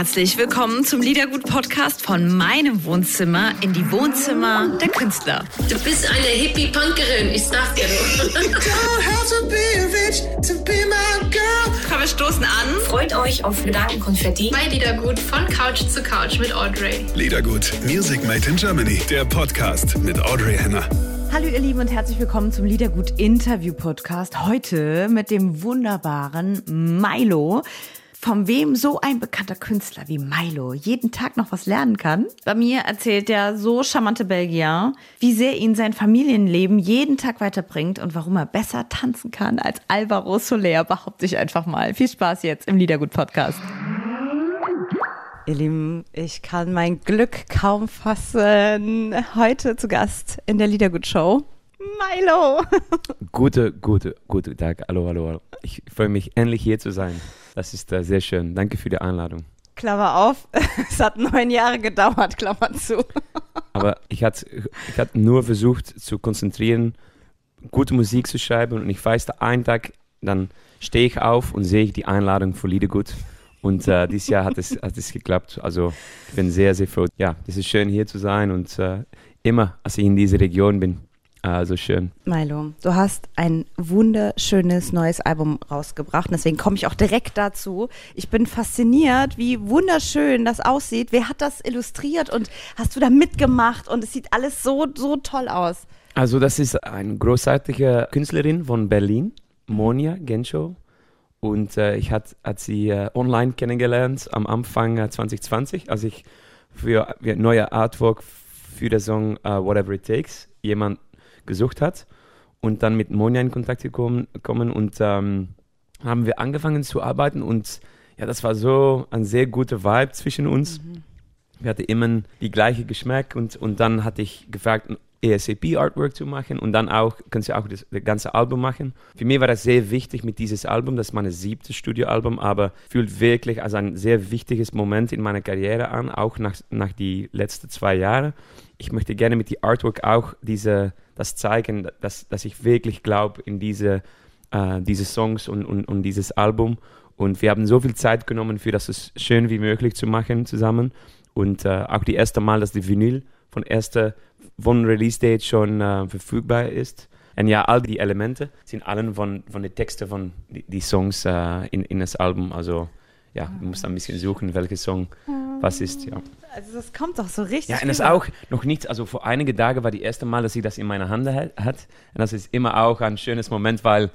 herzlich willkommen zum Liedergut-Podcast von meinem Wohnzimmer in die Wohnzimmer der Künstler. Du bist eine Hippie-Punkerin, ich sag dir Komm, wir stoßen an. Freut euch auf Gedankenkonfetti. Bei Liedergut von Couch zu Couch mit Audrey. Liedergut, Music Made in Germany, der Podcast mit Audrey Henner. Hallo ihr Lieben und herzlich willkommen zum Liedergut Interview Podcast. Heute mit dem wunderbaren Milo von wem so ein bekannter Künstler wie Milo jeden Tag noch was lernen kann. Bei mir erzählt der so charmante Belgier, wie sehr ihn sein Familienleben jeden Tag weiterbringt und warum er besser tanzen kann als Alvaro Soler, behaupte ich einfach mal. Viel Spaß jetzt im Liedergut-Podcast. Ihr Lieben, ich kann mein Glück kaum fassen. Heute zu Gast in der Liedergut-Show. Milo! Gute, gute, guten Tag. Hallo, hallo, hallo. Ich freue mich, endlich hier zu sein. Das ist äh, sehr schön. Danke für die Einladung. Klammer auf, es hat neun Jahre gedauert, Klammer zu. Aber ich hatte ich hat nur versucht zu konzentrieren, gute Musik zu schreiben und ich weiß, einen Tag, dann stehe ich auf und sehe ich die Einladung für Liedergut. Und äh, dieses Jahr hat es, hat es geklappt. Also ich bin sehr, sehr froh. Ja, es ist schön hier zu sein und äh, immer, als ich in dieser Region bin, also schön. Milo, du hast ein wunderschönes neues Album rausgebracht. Deswegen komme ich auch direkt dazu. Ich bin fasziniert, wie wunderschön das aussieht. Wer hat das illustriert und hast du da mitgemacht? Und es sieht alles so, so toll aus. Also, das ist eine großartige Künstlerin von Berlin, Monia Genschow. Und äh, ich hatte hat sie äh, online kennengelernt am Anfang äh, 2020, als ich für, für neue Artwork für den Song uh, Whatever It Takes jemand gesucht hat und dann mit Monja in Kontakt gekommen, gekommen und ähm, haben wir angefangen zu arbeiten und ja, das war so ein sehr guter Vibe zwischen uns. Mhm. Wir hatten immer die gleiche Geschmack und, und dann hatte ich gefragt, ASAP Artwork zu machen und dann auch, kannst du auch das, das, ganze Album machen. Für mich war das sehr wichtig mit dieses Album, das ist mein siebtes Studioalbum, aber fühlt wirklich als ein sehr wichtiges Moment in meiner Karriere an, auch nach, nach die letzten zwei Jahre. Ich möchte gerne mit die Artwork auch diese, das zeigen, dass, dass ich wirklich glaube in diese, äh, diese Songs und, und, und dieses Album. Und wir haben so viel Zeit genommen, für das es schön wie möglich zu machen zusammen. Und äh, auch die erste Mal, dass die Vinyl von erster von Release Date schon äh, verfügbar ist. Und ja, all die Elemente sind allen von, von den Texten von die, die Songs äh, in, in das Album. Also ja, du musst ein bisschen suchen, welcher Song was ist, ja. Also das kommt doch so richtig. Ja, und das auch noch nicht, also vor einigen Tagen war die erste Mal, dass sie das in meiner Hand hat. Und das ist immer auch ein schönes Moment, weil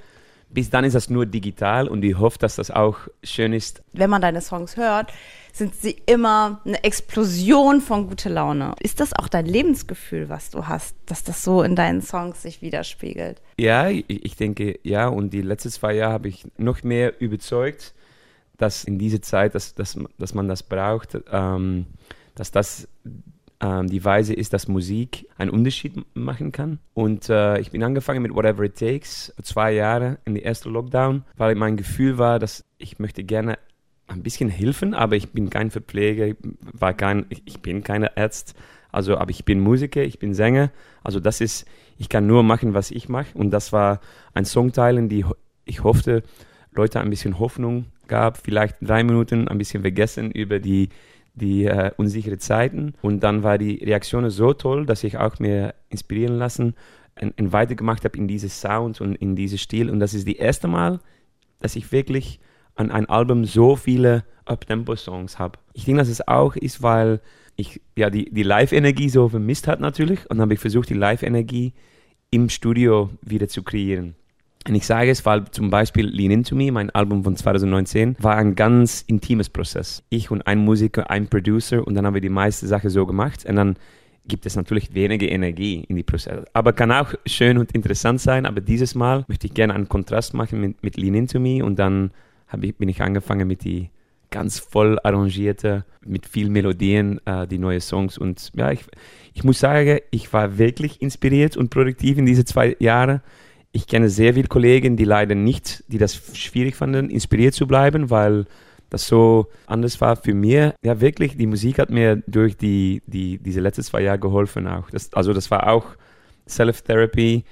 bis dann ist das nur digital und ich hoffe, dass das auch schön ist. Wenn man deine Songs hört, sind sie immer eine Explosion von gute Laune. Ist das auch dein Lebensgefühl, was du hast, dass das so in deinen Songs sich widerspiegelt? Ja, ich denke, ja. Und die letzten zwei Jahre habe ich noch mehr überzeugt, dass in dieser Zeit, dass, dass, dass man das braucht, ähm, dass das ähm, die Weise ist, dass Musik einen Unterschied machen kann. Und äh, ich bin angefangen mit Whatever It Takes, zwei Jahre in den ersten Lockdown, weil mein Gefühl war, dass ich möchte gerne ein bisschen helfen, aber ich bin kein Verpfleger, war kein, ich bin keine Arzt, also aber ich bin Musiker, ich bin Sänger, also das ist, ich kann nur machen, was ich mache. Und das war ein Songteil, in die ich hoffte, Leute ein bisschen Hoffnung gab, vielleicht drei Minuten ein bisschen vergessen über die die äh, unsichere Zeiten und dann war die Reaktion so toll, dass ich auch mir inspirieren lassen und, und weitergemacht habe in dieses Sound und in dieses Stil und das ist die erste Mal, dass ich wirklich an ein Album so viele Up-Tempo-Songs habe. Ich denke, dass es auch ist, weil ich ja die, die Live-Energie so vermisst hat natürlich und dann habe ich versucht, die Live-Energie im Studio wieder zu kreieren. Und ich sage es, weil zum Beispiel Lean Into Me, mein Album von 2019, war ein ganz intimes Prozess. Ich und ein Musiker, ein Producer und dann haben wir die meiste Sache so gemacht und dann gibt es natürlich weniger Energie in die Prozesse. Aber kann auch schön und interessant sein, aber dieses Mal möchte ich gerne einen Kontrast machen mit, mit Lean Into Me und dann ich, bin ich angefangen mit die ganz voll arrangierte, mit viel Melodien, äh, die neuen Songs. Und ja, ich, ich muss sagen, ich war wirklich inspiriert und produktiv in diese zwei Jahre. Ich kenne sehr viele Kollegen, die leider nicht, die das schwierig fanden, inspiriert zu bleiben, weil das so anders war für mich. Ja, wirklich, die Musik hat mir durch die, die, diese letzten zwei Jahre geholfen auch. Das, also das war auch Self-Therapy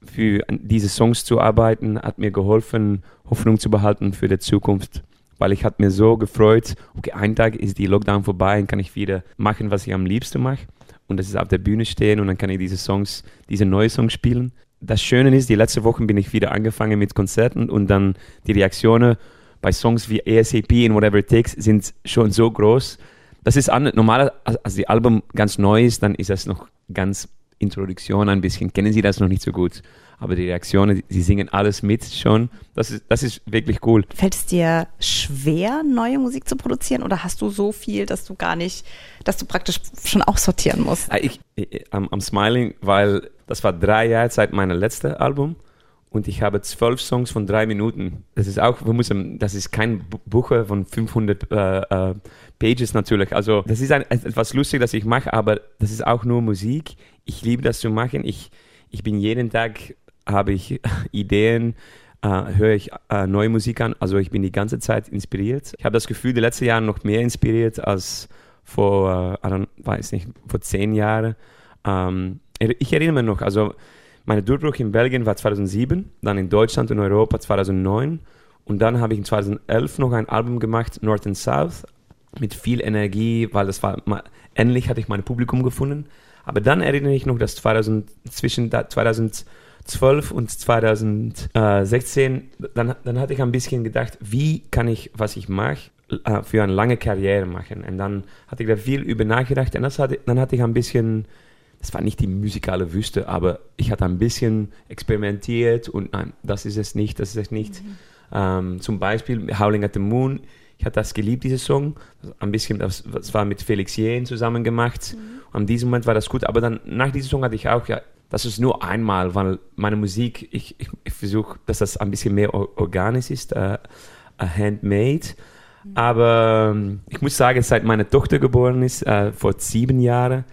für diese Songs zu arbeiten, hat mir geholfen, Hoffnung zu behalten für die Zukunft. weil ich hatte mir so gefreut, okay, ein Tag ist die Lockdown vorbei und kann ich wieder machen, was ich am liebsten mache. Und das ist auf der Bühne stehen und dann kann ich diese Songs, diese neuen Songs spielen. Das Schöne ist, die letzten Wochen bin ich wieder angefangen mit Konzerten und dann die Reaktionen bei Songs wie ASAP und Whatever It Takes sind schon so groß. Das ist an, normal, als die Album ganz neu ist, dann ist das noch ganz Introduktion ein bisschen, kennen Sie das noch nicht so gut. Aber die Reaktionen, sie singen alles mit schon. Das ist, das ist wirklich cool. Fällt es dir schwer, neue Musik zu produzieren oder hast du so viel, dass du gar nicht, dass du praktisch schon aussortieren musst? Ah, ich, ich, I'm, I'm smiling, weil das war drei Jahre seit meinem letzten Album und ich habe zwölf Songs von drei Minuten. Das ist auch, wir müssen, das ist kein Buch von 500 äh, äh, Pages natürlich. Also das ist ein, etwas lustig, das ich mache, aber das ist auch nur Musik. Ich liebe das zu machen. Ich, ich bin jeden Tag, habe ich Ideen, äh, höre ich äh, neue Musik an. Also ich bin die ganze Zeit inspiriert. Ich habe das Gefühl, die letzten Jahre noch mehr inspiriert als vor, äh, weiß nicht, vor zehn Jahren. Ähm, ich erinnere mich noch, also mein Durchbruch in Belgien war 2007, dann in Deutschland und Europa 2009 und dann habe ich in 2011 noch ein Album gemacht, North and South, mit viel Energie, weil das war, endlich hatte ich mein Publikum gefunden. Aber dann erinnere ich noch, dass 2000, zwischen 2012 und 2016, dann, dann hatte ich ein bisschen gedacht, wie kann ich, was ich mache, äh, für eine lange Karriere machen. Und dann hatte ich da viel über nachgedacht und das hatte, dann hatte ich ein bisschen es war nicht die musikale Wüste, aber ich hatte ein bisschen experimentiert und nein, das ist es nicht, das ist es nicht. Mhm. Ähm, zum Beispiel Howling at the Moon, ich hatte das geliebt, diesen Song. Ein bisschen, das, das war mit Felix Jähn zusammen gemacht. Mhm. Und an diesem Moment war das gut, aber dann nach diesem Song hatte ich auch, ja, das ist nur einmal, weil meine Musik, ich, ich, ich versuche, dass das ein bisschen mehr organisch ist, äh, handmade. Mhm. Aber ähm, ich muss sagen, seit meine Tochter geboren ist, äh, vor sieben Jahren,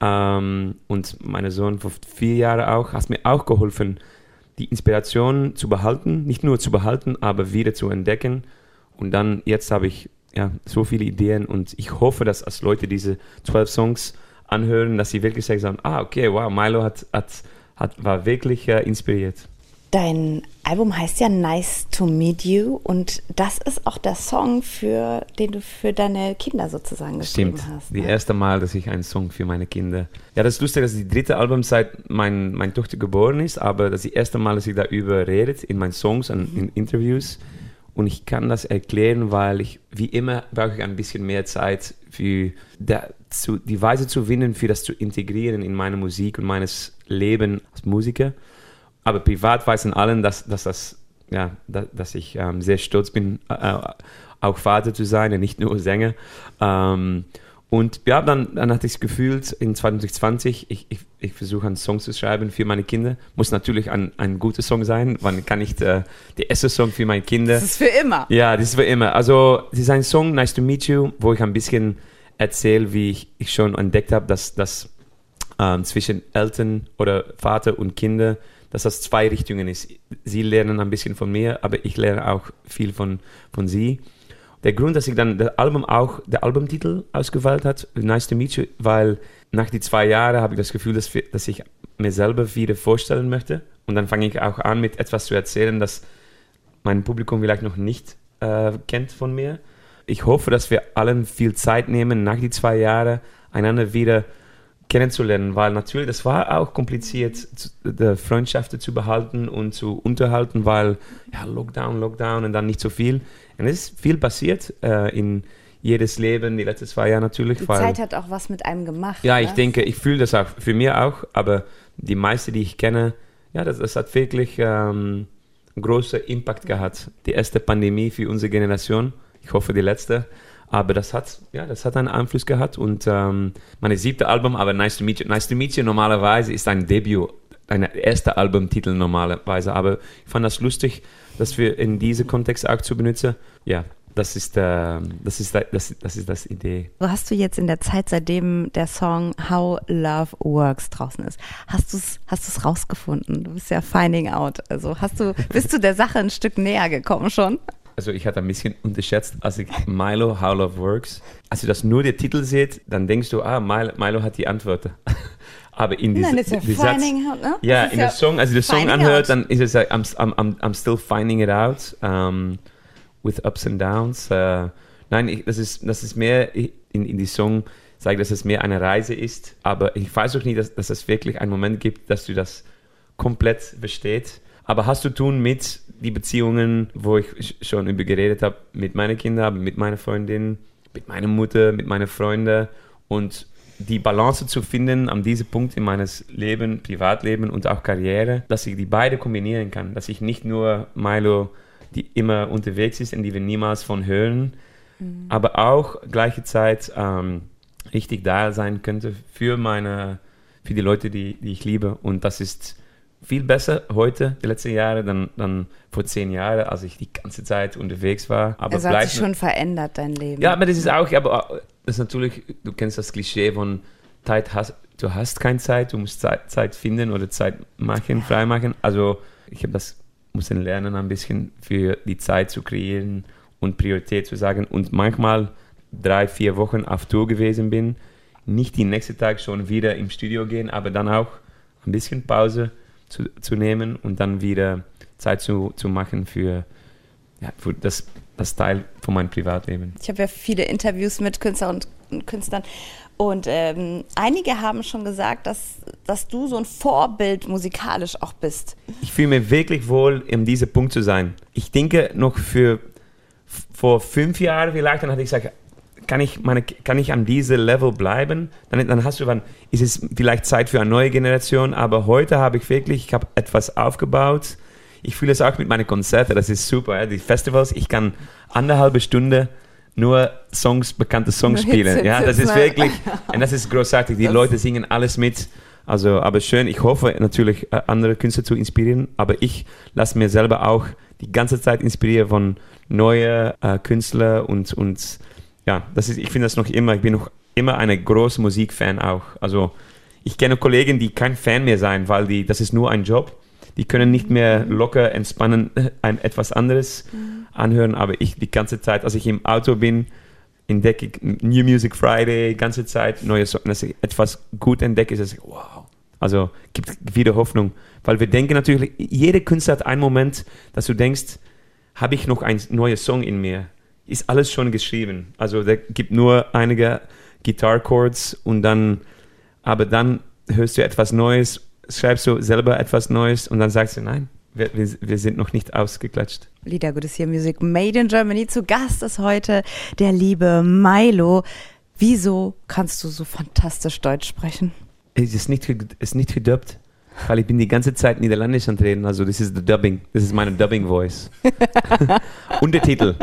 ähm, und mein Sohn vor vier Jahren auch, hast mir auch geholfen, die Inspiration zu behalten, nicht nur zu behalten, aber wieder zu entdecken. Und dann, jetzt habe ich ja, so viele Ideen und ich hoffe, dass als Leute diese zwölf Songs anhören, dass sie wirklich sagen, ah, okay, wow, Milo hat, hat, hat, war wirklich äh, inspiriert. Dein Album heißt ja Nice to Meet You und das ist auch der Song, für den du für deine Kinder sozusagen geschrieben Stimmt. hast. Ne? Die erste Mal, dass ich einen Song für meine Kinder. Ja, das ist lustig, dass die dritte Album seit mein, meine Tochter geboren ist, aber das ist die erste Mal, dass ich darüber rede in meinen Songs und in Interviews. Und ich kann das erklären, weil ich, wie immer, brauche ich ein bisschen mehr Zeit für der, zu, die Weise zu finden, für das zu integrieren in meine Musik und meines Leben als Musiker aber privat weiß allen, dass, dass, das, ja, dass, dass ich ähm, sehr stolz bin, äh, auch Vater zu sein und nicht nur Sänger. Ähm, und ja, dann, dann hatte ich es gefühlt, in 2020, ich, ich, ich versuche einen Song zu schreiben für meine Kinder. Muss natürlich ein, ein guter Song sein, wann kann ich der, der erste Song für meine Kinder. Das ist für immer. Ja, das ist für immer. Also, es ist ein Song, Nice to Meet You, wo ich ein bisschen erzähle, wie ich, ich schon entdeckt habe, dass, dass ähm, zwischen Eltern oder Vater und Kinder dass das zwei Richtungen ist. Sie lernen ein bisschen von mir, aber ich lerne auch viel von, von sie. Der Grund, dass ich dann das Album auch, der Albumtitel ausgewählt hat, Nice to Meet You, weil nach die zwei Jahren habe ich das Gefühl, dass, dass ich mir selber wieder vorstellen möchte. Und dann fange ich auch an, mit etwas zu erzählen, das mein Publikum vielleicht noch nicht äh, kennt von mir. Ich hoffe, dass wir allen viel Zeit nehmen, nach die zwei Jahren einander wieder kennenzulernen, weil natürlich, das war auch kompliziert, Freundschaften zu behalten und zu unterhalten, weil ja, Lockdown, Lockdown und dann nicht so viel. Und es ist viel passiert äh, in jedes Leben, die letzten zwei Jahre natürlich. Die Zeit hat auch was mit einem gemacht. Ja, ne? ich denke, ich fühle das auch, für mich auch, aber die meisten, die ich kenne, ja, das, das hat wirklich ähm, großen Impact gehabt. Die erste Pandemie für unsere Generation, ich hoffe die letzte. Aber das hat, ja, das hat einen Einfluss gehabt. Und ähm, mein siebte Album, aber Nice to Meet You, Nice to Meet You normalerweise ist ein Debüt, ein erster Albumtitel normalerweise. Aber ich fand das lustig, dass wir in diesem Kontext auch zu benutzen. Ja, das ist, äh, das, ist, das, das ist das Idee. So hast du jetzt in der Zeit, seitdem der Song How Love Works draußen ist, hast du es hast rausgefunden? Du bist ja finding out. Also hast du, bist du der Sache ein Stück näher gekommen schon? also ich hatte ein bisschen unterschätzt, als ich Milo, How Love Works, als du das nur der Titel seht, dann denkst du, ah, Milo, Milo hat die Antworten. Aber in diesem Satz, out, ne? ja, in der Song, als du den Song anhört, dann ist es like, I'm, I'm, I'm still finding it out. Um, with ups and downs. Äh, nein, ich, das, ist, das ist mehr in, in die Song, sage, dass es mehr eine Reise ist. Aber ich weiß auch nicht, dass, dass es wirklich einen Moment gibt, dass du das komplett besteht. Aber hast zu tun mit die Beziehungen, wo ich schon über geredet habe, mit meinen Kindern, mit meiner Freundin, mit meiner Mutter, mit meinen Freunden und die Balance zu finden an diesem Punkt in meines Leben, Privatleben und auch Karriere, dass ich die beide kombinieren kann, dass ich nicht nur Milo, die immer unterwegs ist und die wir niemals von hören, mhm. aber auch gleiche Zeit ähm, richtig da sein könnte für meine, für die Leute, die, die ich liebe und das ist viel besser heute, die letzten Jahre, dann, dann vor zehn Jahren, als ich die ganze Zeit unterwegs war. Aber es hat sich schon verändert, dein Leben. Ja, aber das ist auch, aber das ist natürlich, du kennst das Klischee von Zeit hast, du hast keine Zeit, du musst Zeit, Zeit finden oder Zeit machen, freimachen. Also ich habe das müssen lernen, ein bisschen für die Zeit zu kreieren und Priorität zu sagen. Und manchmal drei, vier Wochen auf Tour gewesen bin, nicht den nächsten Tag schon wieder im Studio gehen, aber dann auch ein bisschen Pause zu, zu nehmen und dann wieder Zeit zu, zu machen für, ja, für das, das Teil von meinem Privatleben. Ich habe ja viele Interviews mit Künstlern und Künstlern und ähm, einige haben schon gesagt, dass, dass du so ein Vorbild musikalisch auch bist. Ich fühle mich wirklich wohl, um dieser Punkt zu sein. Ich denke noch für vor fünf Jahren vielleicht, dann hatte ich gesagt, kann ich, meine, kann ich an diesem Level bleiben? Dann, dann hast du, wann ist es vielleicht Zeit für eine neue Generation, aber heute habe ich wirklich, ich habe etwas aufgebaut. Ich fühle es auch mit meinen Konzerten, das ist super. Ja? Die Festivals, ich kann anderthalbe Stunde nur Songs, bekannte Songs spielen. Ja, das ist wirklich, und das ist großartig. Die Leute singen alles mit. Also, aber schön. Ich hoffe natürlich, äh, andere Künstler zu inspirieren, aber ich lasse mir selber auch die ganze Zeit inspirieren von neuen äh, Künstlern und, und ja, das ist, ich finde das noch immer, ich bin noch immer ein großer Musikfan auch. Also ich kenne Kollegen, die kein Fan mehr sein, weil die, das ist nur ein Job. Die können nicht mehr locker entspannen ein etwas anderes mhm. anhören, aber ich die ganze Zeit, als ich im Auto bin, entdecke ich New Music Friday, ganze Zeit neue Songs, dass ich etwas gut entdecke, ist es wow. Also gibt wieder Hoffnung, weil wir denken natürlich, jeder Künstler hat einen Moment, dass du denkst, habe ich noch ein neues Song in mir? Ist alles schon geschrieben. Also da gibt nur einige Guitar Chords und dann, aber dann hörst du etwas Neues, schreibst du selber etwas Neues und dann sagst du, nein, wir, wir, wir sind noch nicht ausgeklatscht. Lieder Gutes hier Musik Made in Germany. Zu Gast ist heute der liebe Milo. Wieso kannst du so fantastisch Deutsch sprechen? Es ist nicht, ist nicht gedubbt, weil ich bin die ganze Zeit Niederländisch antreten. Also das ist the Dubbing. Das ist meine Dubbing Voice. Untertitel.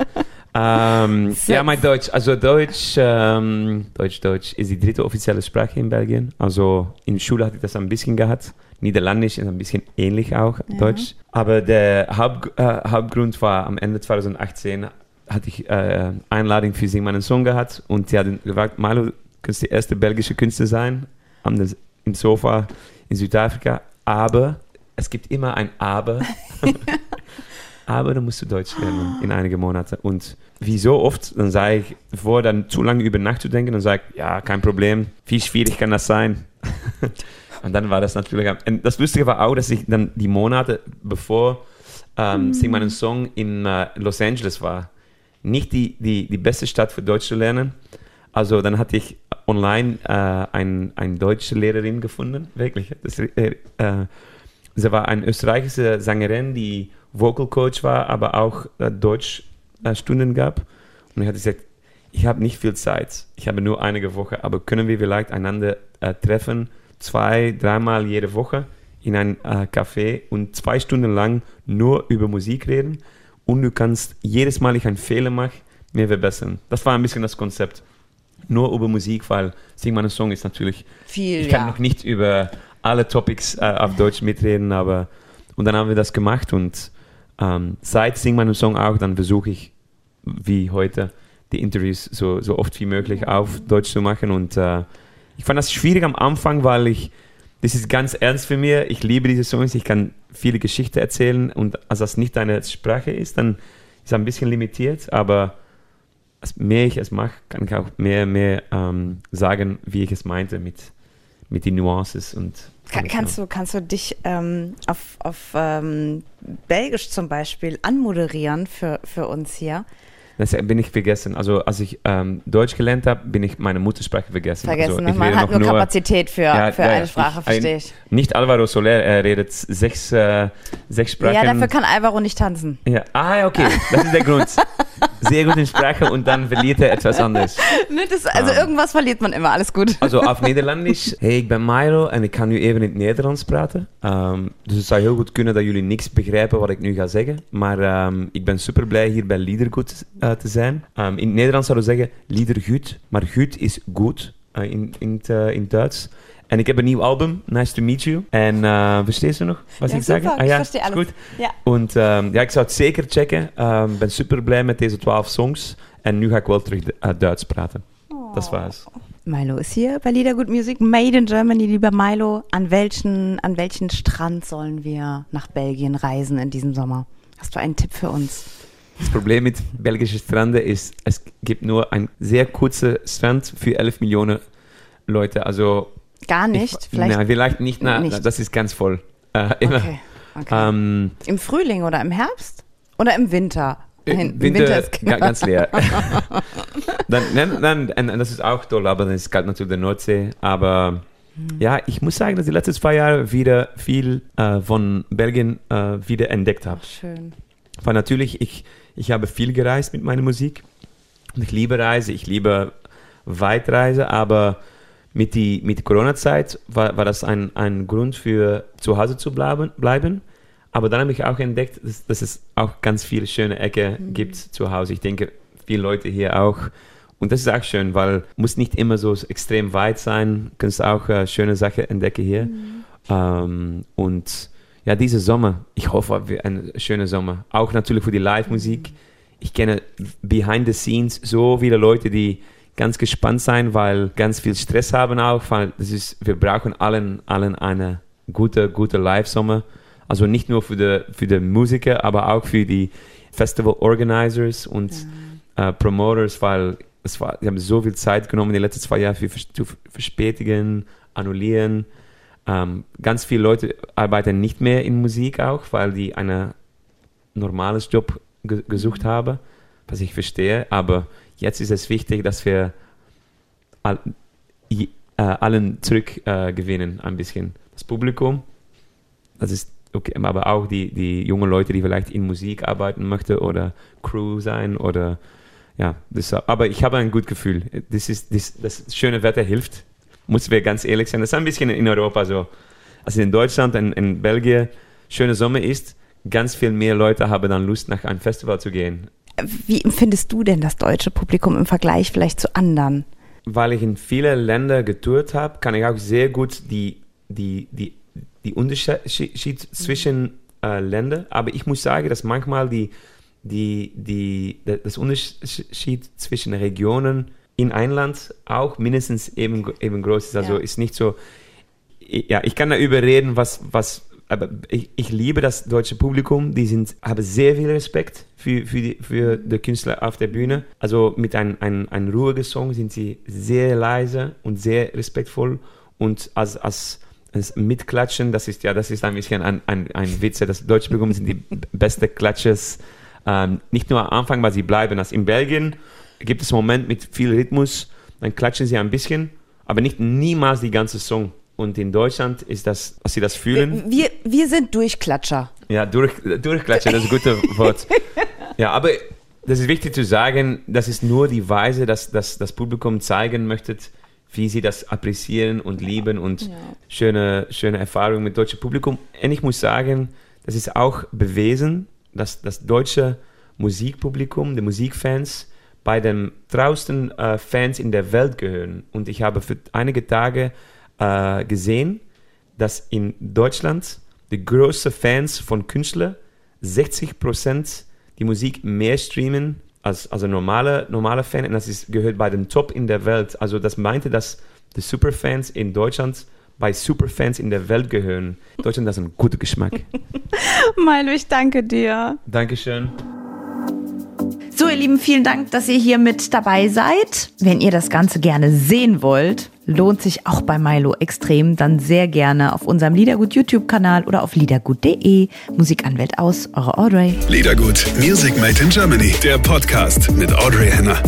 Ähm, ja, mein Deutsch, also Deutsch, ähm, Deutsch, Deutsch ist die dritte offizielle Sprache in Belgien. Also in der Schule hatte ich das ein bisschen gehabt. Niederländisch ist ein bisschen ähnlich auch, ja. Deutsch. Aber der Haupt, äh, Hauptgrund war, am Ende 2018 hatte ich äh, Einladung für Sing meinen Song gehabt und sie hatten gesagt, Milo, kannst die erste belgische Künstler sein, das, im Sofa in Südafrika, aber es gibt immer ein Aber. aber dann musst du Deutsch lernen in einige Monate. Und wie so oft, dann sage ich, bevor dann zu lange über nachzudenken, dann sage ich, ja, kein Problem, wie schwierig kann das sein? und dann war das natürlich, und das Lustige war auch, dass ich dann die Monate bevor ähm, mhm. Sing meinen Song in äh, Los Angeles war, nicht die, die, die beste Stadt für Deutsch zu lernen. Also dann hatte ich online äh, eine ein deutsche Lehrerin gefunden, wirklich. Das, äh, äh, sie war eine österreichische Sängerin, die Vocal Coach war, aber auch äh, Deutschstunden äh, gab. Und ich hatte gesagt, ich habe nicht viel Zeit, ich habe nur einige Wochen, aber können wir vielleicht einander äh, treffen, zwei, dreimal jede Woche in ein äh, Café und zwei Stunden lang nur über Musik reden und du kannst jedes Mal, ich einen Fehler mache, mir verbessern. Das war ein bisschen das Konzept. Nur über Musik, weil Sing meinen Song ist natürlich viel. Ich kann ja. noch nicht über alle Topics äh, auf Deutsch mitreden, aber und dann haben wir das gemacht und ähm, seit Sing meinen Song auch, dann versuche ich, wie heute, die Interviews so, so oft wie möglich auf Deutsch zu machen. Und äh, ich fand das schwierig am Anfang, weil ich, das ist ganz ernst für mich. Ich liebe diese Songs, ich kann viele Geschichten erzählen und als das nicht deine Sprache ist, dann ist es ein bisschen limitiert, aber als mehr ich es mache, kann ich auch mehr, mehr ähm, sagen, wie ich es meinte mit, mit den Nuances und Kann, kannst, du, kannst du dich ähm, auf, auf ähm, Belgisch zum Beispiel anmoderieren für, für uns hier? Das bin ich vergessen. Also als ich ähm, Deutsch gelernt habe, bin ich meine Muttersprache vergessen. Vergessen, also, ne? ich man hat nur Kapazität für, Ja, für ja, eine ich- Sprache, ein- verstehe ich. Nicht Alvaro Soler, er redet sechs, äh, sechs Sprachen. Ja, dafür kann Alvaro nicht tanzen. Ja, ah, ja, okay, das ist der Grund. Sehr gut in Sprache und dann verliert er etwas anderes. Ne, das, also Ah. irgendwas verliert man immer, alles gut. Also auf Nederlandisch. Hey, ik ben Milo en ik kan nu even in het Nederlands praten. Ehm, dus het zou heel goed kunnen dat jullie niks begrijpen wat ik nu ga zeggen. Maar ehm, ik ben super blij hier bij Liedergoed te zijn. Ehm, in het Nederlands zouden we zeggen Liedergoed, maar goed is goed eh, in, in, het, eh, in het Duits. En ik heb een nieuw album, Nice to Meet You. En eh versteed je nog wat Ja, ik zeg? super, ik verstehe is alles. goed. Ja. Und ähm, ja, ik zou het zeker checken. Ik ben super blij met deze 12 songs. En nu ga ik wel terug uh, Duits praten. Dat war's. Milo ist hier bei Liedergut Music, Made in Germany, lieber Milo. An welchen, an welchen Strand sollen wir nach Belgien reisen in diesem Sommer? Hast du einen Tipp für uns? Das Problem mit belgischen Stranden ist, es gibt nur ein sehr kurzer Strand für 11 Millionen Leute. Also Gar nicht? Ich, Vielleicht. Nein, vielleicht nicht, na, Nicht. das ist ganz voll. Äh, immer. okay. okay. Ähm, Im Frühling oder im Herbst? Oder im Winter? Nein, Winter, Im Winter ist ga- ganz leer. dann, und, und das ist auch toll, aber dann ist kalt natürlich der Nordsee. Aber Hm. ja, ich muss sagen, dass ich die letzten zwei Jahre wieder viel äh, von Belgien äh, wieder entdeckt habe. Schön. Weil natürlich, ich, ich habe viel gereist mit meiner Musik. Und ich liebe Reise, ich liebe Weitreise, aber mit der mit Corona-Zeit war, war das ein, ein Grund für zu Hause zu bleiben. bleiben. Aber dann habe ich auch entdeckt, dass, dass es auch ganz viele schöne Ecken gibt zu Hause. Ich denke, viele Leute hier auch. Und das ist auch schön, weil muss nicht immer so extrem weit sein. Du kannst auch äh, schöne Sachen entdecken hier. Ähm, und ja, dieser Sommer, ich hoffe, ein schöner Sommer. Auch natürlich für die Live-Musik. Ich kenne behind the scenes so viele Leute, die ganz gespannt sein, weil ganz viel Stress haben auch, weil das ist, wir brauchen allen, allen eine gute, gute Live-Sommer. Also nicht nur für die, für die Musiker, aber auch für die Festival-Organizers und äh, Promoters, weil es war, die haben so viel Zeit genommen die letzten zwei Jahre für zu verspätigen, annullieren. Ähm, ganz viele Leute arbeiten nicht mehr in Musik auch, weil die einen normales Job ge gesucht haben, was ich verstehe. Aber jetzt ist es wichtig, dass wir all, äh, allen zurückgewinnen, äh, gewinnen, ein bisschen. Das Publikum, das ist okay, aber auch die, die jungen Leute, die vielleicht in Musik arbeiten möchten oder Crew sein oder ja, das, aber ich habe ein gutes Gefühl. Das, ist, das, das schöne Wetter hilft, muss wir ganz ehrlich sein. Das ist ein bisschen in Europa so. Also in Deutschland und in Belgien schöner Sommer ist, ganz viel mehr Leute haben dann Lust, nach einem Festival zu gehen. Wie empfindest du denn das deutsche Publikum im Vergleich vielleicht zu anderen? Weil ich in viele Länder getourt habe, kann ich auch sehr gut die, die, die, die Unterschied zwischen äh, Ländern, aber ich muss sagen, dass manchmal die, die, die, das Unterschied zwischen Regionen in ein Land auch mindestens eben, eben groß ist. Also Ja. ist nicht so, ja, ich kann da überreden, was, was, aber ich, ich liebe das deutsche Publikum, die sind, haben sehr viel Respekt für, für, die, für die Künstler auf der Bühne. Also mit einem ein, ein ruhigen Song sind sie sehr leise und sehr respektvoll und als, als, als Mitklatschen, das ist ja, das ist ein bisschen ein, ein, ein Witz, das deutsche Publikum sind die beste Klatsches, ähm, nicht nur am Anfang, weil sie bleiben. Also in Belgien gibt es einen Moment mit viel Rhythmus, dann klatschen sie ein bisschen, aber nicht niemals die ganze Song. Und in Deutschland ist das, dass sie das fühlen. Wir, wir sind Durchklatscher. Ja, durch, durchklatschen, das ist ein gutes Wort. Ja, aber das ist wichtig zu sagen, das ist nur die Weise, dass, dass das Publikum zeigen möchte, wie sie das appreciieren und lieben und schöne, schöne Erfahrungen mit deutschem Publikum. Und ich muss sagen, das ist auch bewiesen, dass das deutsche Musikpublikum, die Musikfans, bei den trausten äh, Fans in der Welt gehören. Und ich habe für einige Tage äh, gesehen, dass in Deutschland die größten Fans von Künstlern 60% die Musik mehr streamen als, als ein normaler, normaler Fan. Und das ist, gehört bei den Top in der Welt. Also das meinte, dass die Superfans in Deutschland bei Superfans in der Welt gehören. Deutschland hat einen guten Geschmack. Milo, ich danke dir. Dankeschön. So, ihr Lieben, vielen Dank, dass ihr hier mit dabei seid. Wenn ihr das Ganze gerne sehen wollt, lohnt sich auch bei Milo extrem, dann sehr gerne auf unserem Liedergut YouTube-Kanal oder auf liedergut.de. Musikanwält aus, eure Audrey. Liedergut, Music Made in Germany, der Podcast mit Audrey Henner.